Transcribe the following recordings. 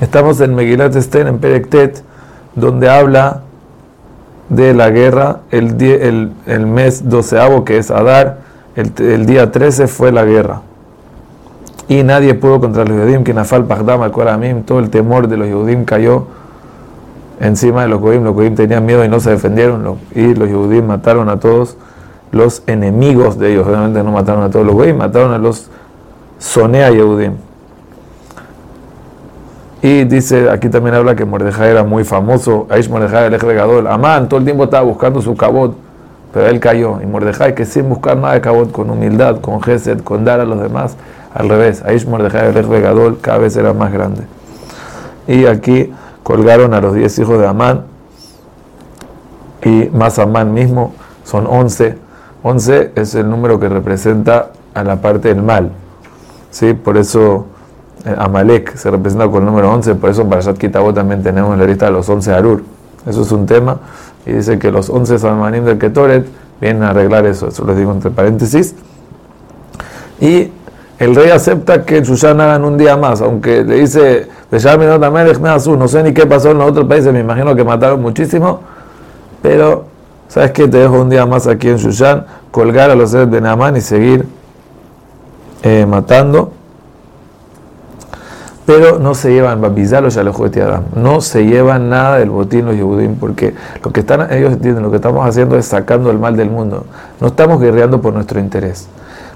Estamos en Megilat Esther, en Perektet, donde habla de la guerra el, mes doceavo, que es Adar, el, el, día 13 fue la guerra. Y nadie pudo contra los Yehudim, que Nafal Pagdam Koramim, todo el temor de los Yehudim cayó encima de los Goim. Los Goim tenían miedo y no se defendieron, y los Yehudim mataron a todos los enemigos de ellos. Obviamente no mataron a todos los Goim, mataron a los Sonea Yehudim. Y dice, aquí también habla que Mordejai era muy famoso. Aish Mordejai, el regador. Amán todo el tiempo estaba buscando su cabot, pero él cayó. Y Mordejai, que sin buscar nada de cabot, con humildad, con gesed, con dar a los demás, al revés. Aish Mordejai, el regador, cada vez era más grande. Y aquí colgaron a los diez hijos de Amán. Y más Amán mismo, son once. Once es el número que representa a la parte del mal. ¿Sí? Por eso Amalek se representa con el número 11, por eso en Parashat Kitabot también tenemos la lista de los 11 Arur. Eso es un tema, y dice que los 11 Salmanim del Ketoret vienen a arreglar eso, eso lo digo entre paréntesis. Y el rey acepta que en Shushan hagan un día más, aunque le dice, no sé ni qué pasó en los otros países, me imagino que mataron muchísimo, pero ¿sabes qué? Te dejo un día más aquí en Shushan, colgar a los seres de Naaman y seguir eh, matando pero no se llevan babizalo de Adam, no se llevan nada del botín los Yehudim, porque lo que están, ellos entienden, lo que estamos haciendo es sacando el mal del mundo. No estamos guerreando por nuestro interés,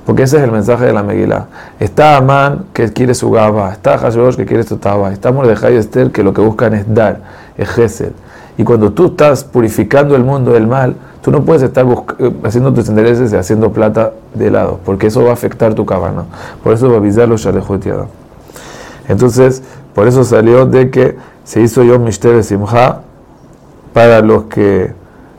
porque ese es el mensaje de la Megilá. Está Amán que quiere su gaba, está Hashbosh que quiere su taba, está Mordejai y Esther que lo que buscan es dar, es gesed. Y cuando tú estás purificando el mundo del mal, tú no puedes estar eh, haciendo tus intereses y haciendo plata de lado, porque eso va a afectar tu cabana. Por eso babizalo de Adam. Entonces, por eso salió de que se hizo Yom Mishter Simha para los que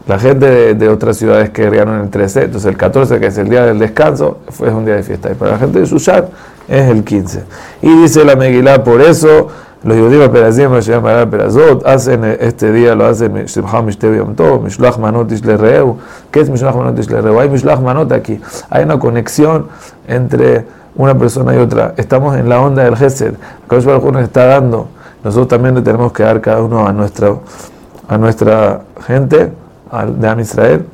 la gente de, otras ciudades que querían el 13, entonces el 14, que es el día del descanso, fue un día de fiesta. Y para la gente de Shushan es el 15. Y dice la Megilá, por eso los judíos perazim perazot hacen este día, lo hacen Simha Mishter Yom Tov, Mishlach Manot Ishlereu. ¿Qué es Mishlach Manot Ishlereu? Hay Mishlach Manot aquí. Hay una conexión entre una persona y otra. Estamos en la onda del Gesed. Kadosh Baruj nos está dando. Nosotros también le tenemos que dar cada uno a nuestra, a nuestra gente, de Am Israel.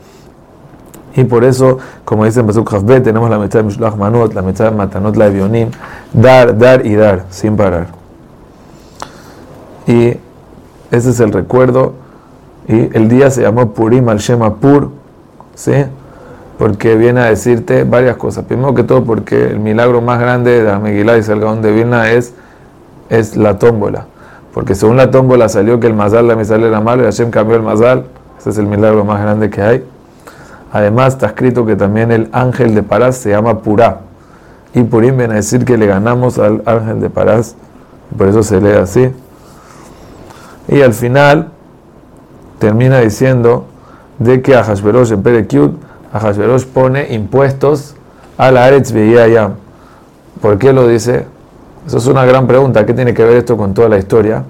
Y por eso, como dice en Pasuk tenemos la mitad de Mishlach Manot, la mitad de Matanot la Bionim, dar, dar y dar, sin parar. Y ese es el recuerdo. Y el día se llamó Purim al Shema Pur, ¿sí? porque viene a decirte varias cosas. Primero que todo, porque el milagro más grande de Amegilá y Salgaón de Vilna es, es la tómbola. Porque según la tómbola salió que el mazal, la misal era malo y Hashem cambió el mazal. Ese es el milagro más grande que hay. Además, está escrito que también el ángel de Parás se llama Purá. Y Purim viene a decir que le ganamos al ángel de Parás. Por eso se lee así. Y al final termina diciendo de que a Hashverosh en Perekiut Ahasverosh pone impuestos a la Aretz Yam. ¿Por qué lo dice? Eso es una gran pregunta. ¿Qué tiene que ver esto con toda la historia?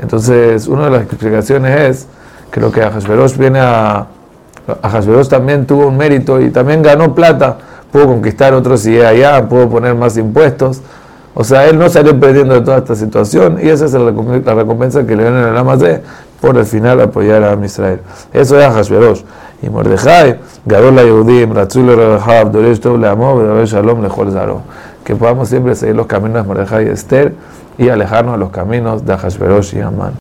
Entonces, una de las explicaciones es que lo que Ahasverosh viene a. Ahasverosh también tuvo un mérito y también ganó plata. Pudo conquistar otros allá, pudo poner más impuestos. O sea, él no salió perdiendo de toda esta situación y esa es la recompensa que le dan en el Amazé por al final apoyar a Israel. Eso es Ahasverosh. Y Mordejai, Gadol Yehudim, Ratzul Rahav, Doresh Tov Leamov, Shalom Lechol Zaro. Que podamos siempre seguir los caminos de Mordejai y Esther y alejarnos de los caminos de Hashverosh y Amán.